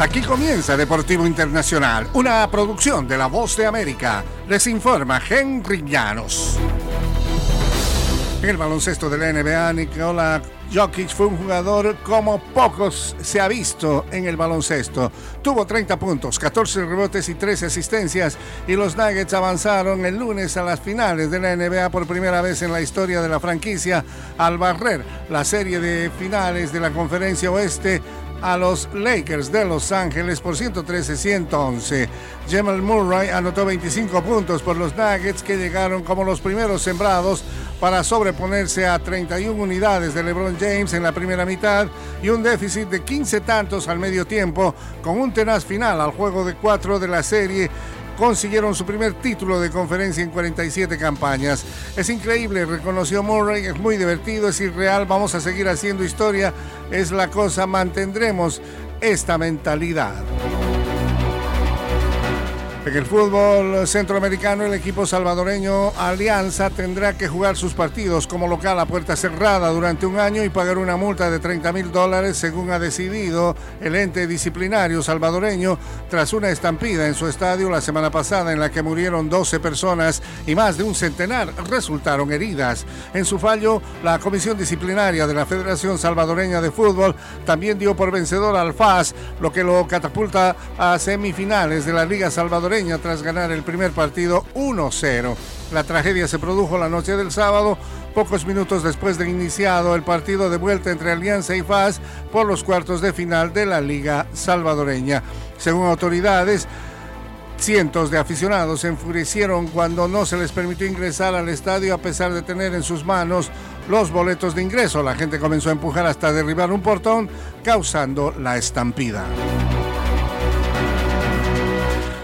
Aquí comienza Deportivo Internacional, una producción de La Voz de América. Les informa Henry Llanos. En el baloncesto de la NBA, Nikola Jokic fue un jugador como pocos se ha visto en el baloncesto. Tuvo 30 puntos, 14 rebotes y 13 asistencias y los Nuggets avanzaron el lunes a las finales de la NBA por primera vez en la historia de la franquicia al barrer la serie de finales de la conferencia oeste a los Lakers de Los Ángeles por 113-111. Jamal Murray anotó 25 puntos por los Nuggets que llegaron como los primeros sembrados para sobreponerse a 31 unidades de LeBron James en la primera mitad y un déficit de 15 tantos al medio tiempo con un tenaz final al juego de cuatro de la serie consiguieron su primer título de conferencia en 47 campañas. Es increíble, reconoció Murray, es muy divertido, es irreal, vamos a seguir haciendo historia, es la cosa, mantendremos esta mentalidad. En el fútbol centroamericano, el equipo salvadoreño Alianza tendrá que jugar sus partidos como local a puerta cerrada durante un año y pagar una multa de 30 mil dólares, según ha decidido el ente disciplinario salvadoreño, tras una estampida en su estadio la semana pasada en la que murieron 12 personas y más de un centenar resultaron heridas. En su fallo, la Comisión Disciplinaria de la Federación Salvadoreña de Fútbol también dio por vencedor al FAS, lo que lo catapulta a semifinales de la Liga Salvadoreña tras ganar el primer partido 1-0. La tragedia se produjo la noche del sábado, pocos minutos después de iniciado el partido de vuelta entre Alianza y FAS por los cuartos de final de la Liga Salvadoreña. Según autoridades, Cientos de aficionados se enfurecieron cuando no se les permitió ingresar al estadio a pesar de tener en sus manos los boletos de ingreso. La gente comenzó a empujar hasta derribar un portón, causando la estampida.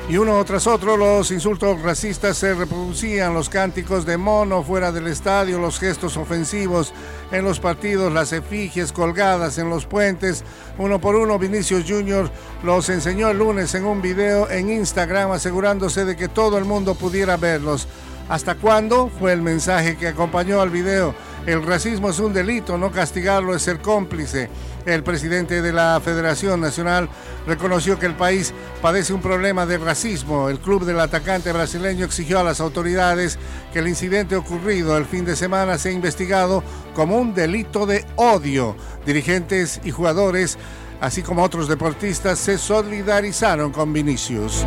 Y uno tras otro los insultos racistas se reproducían, los cánticos de mono fuera del estadio, los gestos ofensivos en los partidos, las efigies colgadas en los puentes. Uno por uno, Vinicius Jr. los enseñó el lunes en un video en Instagram asegurándose de que todo el mundo pudiera verlos. ¿Hasta cuándo? Fue el mensaje que acompañó al video. El racismo es un delito, no castigarlo es ser cómplice. El presidente de la Federación Nacional reconoció que el país padece un problema de racismo. El club del atacante brasileño exigió a las autoridades que el incidente ocurrido el fin de semana sea investigado como un delito de odio. Dirigentes y jugadores, así como otros deportistas, se solidarizaron con Vinicius.